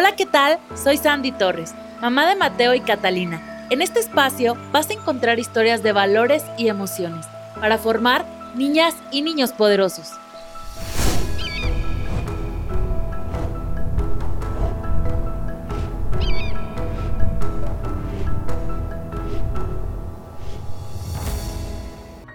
Hola, ¿qué tal? Soy Sandy Torres, mamá de Mateo y Catalina. En este espacio vas a encontrar historias de valores y emociones para formar niñas y niños poderosos.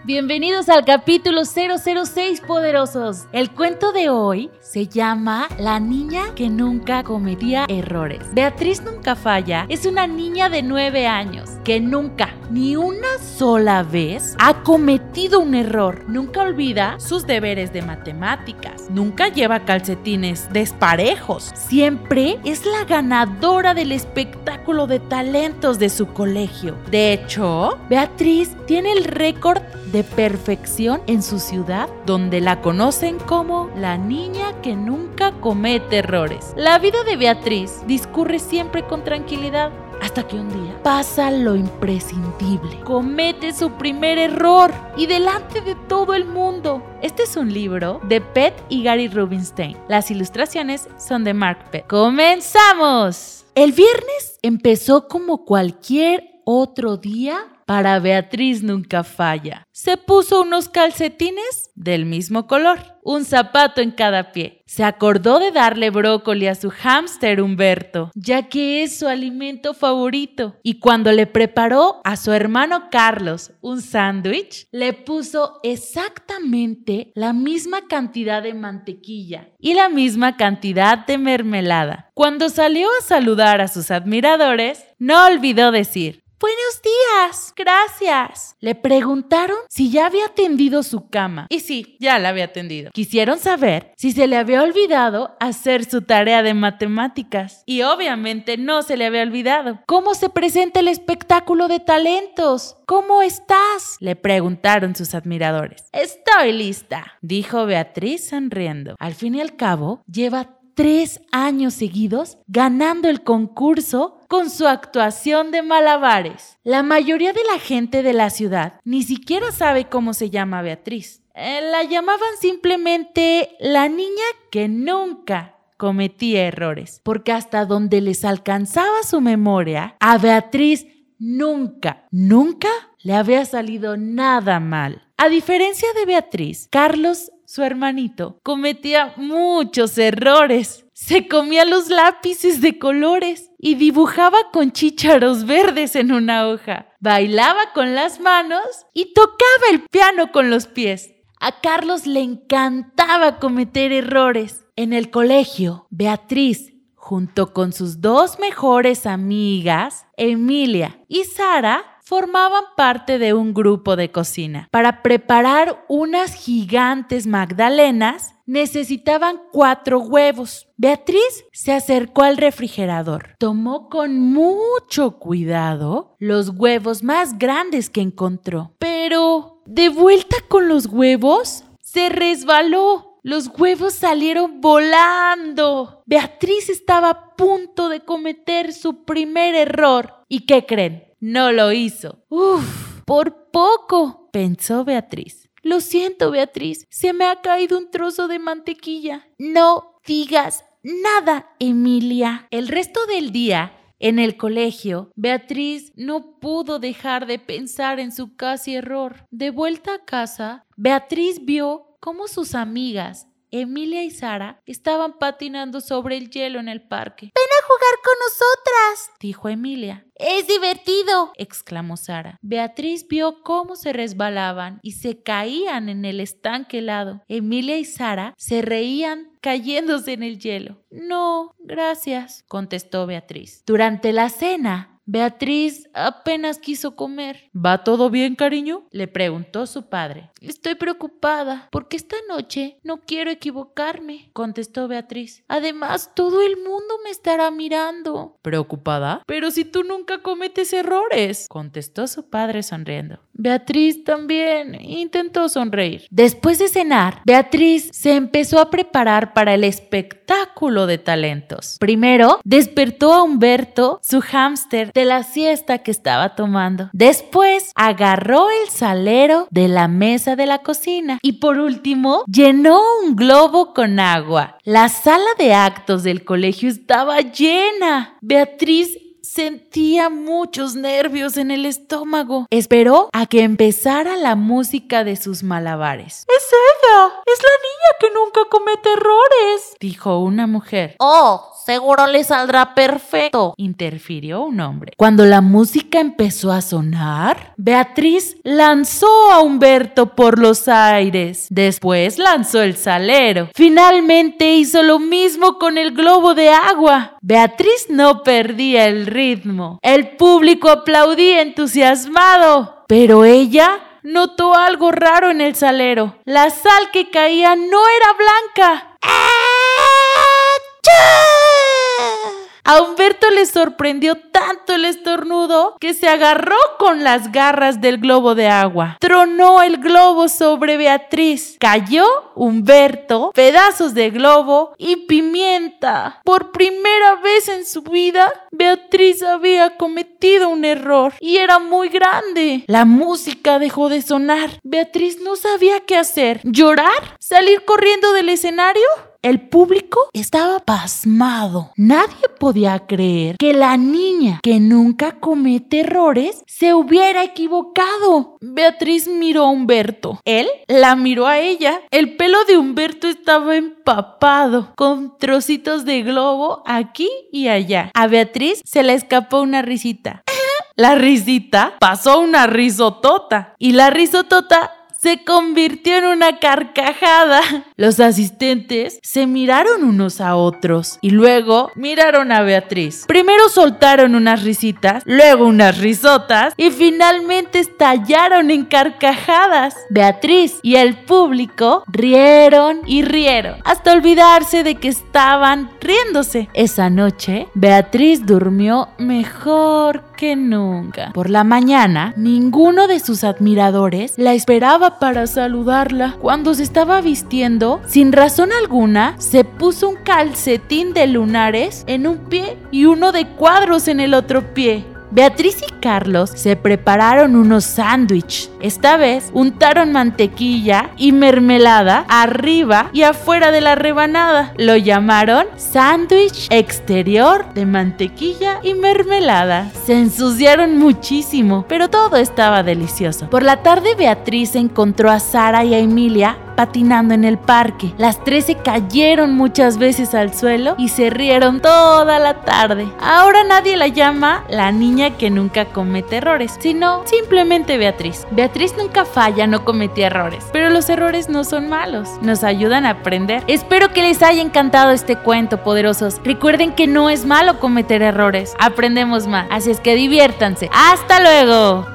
Bienvenidos al capítulo 006 Poderosos. El cuento de hoy se llama La niña que nunca cometía errores. Beatriz Nunca Falla es una niña de 9 años que nunca, ni una sola vez, ha cometido un error. Nunca olvida sus deberes de matemáticas. Nunca lleva calcetines desparejos. Siempre es la ganadora del espectáculo de talentos de su colegio. De hecho, Beatriz tiene el récord de perfección en su ciudad, donde la conocen como la niña que nunca comete errores. La vida de Beatriz discurre siempre con tranquilidad. Hasta que un día pasa lo imprescindible. Comete su primer error y delante de todo el mundo. Este es un libro de Pet y Gary Rubinstein. Las ilustraciones son de Mark Pet. ¡Comenzamos! El viernes empezó como cualquier otro día para Beatriz nunca falla. Se puso unos calcetines del mismo color, un zapato en cada pie. Se acordó de darle brócoli a su hámster Humberto, ya que es su alimento favorito. Y cuando le preparó a su hermano Carlos un sándwich, le puso exactamente la misma cantidad de mantequilla y la misma cantidad de mermelada. Cuando salió a saludar a sus admiradores, no olvidó decir, Gracias. Le preguntaron si ya había tendido su cama. Y sí, ya la había tendido. Quisieron saber si se le había olvidado hacer su tarea de matemáticas. Y obviamente no se le había olvidado. ¿Cómo se presenta el espectáculo de talentos? ¿Cómo estás? Le preguntaron sus admiradores. Estoy lista, dijo Beatriz sonriendo. Al fin y al cabo, lleva tres años seguidos ganando el concurso con su actuación de malabares. La mayoría de la gente de la ciudad ni siquiera sabe cómo se llama Beatriz. Eh, la llamaban simplemente la niña que nunca cometía errores, porque hasta donde les alcanzaba su memoria, a Beatriz nunca, nunca le había salido nada mal. A diferencia de Beatriz, Carlos su hermanito, cometía muchos errores. Se comía los lápices de colores y dibujaba con chícharos verdes en una hoja. Bailaba con las manos y tocaba el piano con los pies. A Carlos le encantaba cometer errores. En el colegio, Beatriz, junto con sus dos mejores amigas, Emilia y Sara, formaban parte de un grupo de cocina. Para preparar unas gigantes magdalenas, necesitaban cuatro huevos. Beatriz se acercó al refrigerador. Tomó con mucho cuidado los huevos más grandes que encontró. Pero, de vuelta con los huevos, se resbaló. Los huevos salieron volando. Beatriz estaba a punto de cometer su primer error. ¿Y qué creen? No lo hizo. Uf, por poco, pensó Beatriz. Lo siento, Beatriz, se me ha caído un trozo de mantequilla. No digas nada, Emilia. El resto del día, en el colegio, Beatriz no pudo dejar de pensar en su casi error. De vuelta a casa, Beatriz vio cómo sus amigas Emilia y Sara estaban patinando sobre el hielo en el parque. Ven a jugar con nosotras, dijo Emilia. Es divertido, exclamó Sara. Beatriz vio cómo se resbalaban y se caían en el estanque helado. Emilia y Sara se reían cayéndose en el hielo. No, gracias, contestó Beatriz. Durante la cena, Beatriz apenas quiso comer. ¿Va todo bien, cariño? le preguntó su padre. Estoy preocupada porque esta noche no quiero equivocarme, contestó Beatriz. Además, todo el mundo me estará mirando. ¿Preocupada? Pero si tú nunca cometes errores, contestó su padre sonriendo. Beatriz también intentó sonreír. Después de cenar, Beatriz se empezó a preparar para el espectáculo de talentos. Primero, despertó a Humberto, su hámster, de la siesta que estaba tomando. Después agarró el salero de la mesa de la cocina y por último llenó un globo con agua. La sala de actos del colegio estaba llena. Beatriz Sentía muchos nervios en el estómago. Esperó a que empezara la música de sus malabares. Es ella. Es la niña que nunca comete errores, dijo una mujer. Oh, seguro le saldrá perfecto, interfirió un hombre. Cuando la música empezó a sonar, Beatriz lanzó a Humberto por los aires. Después lanzó el salero. Finalmente hizo lo mismo con el globo de agua. Beatriz no perdía el ritmo. El público aplaudía entusiasmado, pero ella notó algo raro en el salero. La sal que caía no era blanca. Humberto le sorprendió tanto el estornudo que se agarró con las garras del globo de agua. Tronó el globo sobre Beatriz. Cayó Humberto, pedazos de globo y pimienta. Por primera vez en su vida, Beatriz había cometido un error y era muy grande. La música dejó de sonar. Beatriz no sabía qué hacer. ¿Llorar? ¿Salir corriendo del escenario? El público estaba pasmado. Nadie podía creer que la niña que nunca comete errores se hubiera equivocado. Beatriz miró a Humberto. Él la miró a ella. El pelo de Humberto estaba empapado, con trocitos de globo aquí y allá. A Beatriz se le escapó una risita. La risita pasó una risotota y la risotota se convirtió en una carcajada. Los asistentes se miraron unos a otros y luego miraron a Beatriz. Primero soltaron unas risitas, luego unas risotas y finalmente estallaron en carcajadas. Beatriz y el público rieron y rieron hasta olvidarse de que estaban riéndose. Esa noche, Beatriz durmió mejor que nunca. Por la mañana, ninguno de sus admiradores la esperaba para saludarla. Cuando se estaba vistiendo, sin razón alguna, se puso un calcetín de lunares en un pie y uno de cuadros en el otro pie. Beatriz y Carlos se prepararon unos sándwiches. Esta vez untaron mantequilla y mermelada arriba y afuera de la rebanada. Lo llamaron sándwich exterior de mantequilla y mermelada. Se ensuciaron muchísimo, pero todo estaba delicioso. Por la tarde Beatriz encontró a Sara y a Emilia patinando en el parque. Las tres se cayeron muchas veces al suelo y se rieron toda la tarde. Ahora nadie la llama la niña que nunca comete errores, sino simplemente Beatriz. Beatriz nunca falla, no comete errores, pero los errores no son malos, nos ayudan a aprender. Espero que les haya encantado este cuento, poderosos. Recuerden que no es malo cometer errores, aprendemos más, así es que diviértanse. ¡Hasta luego!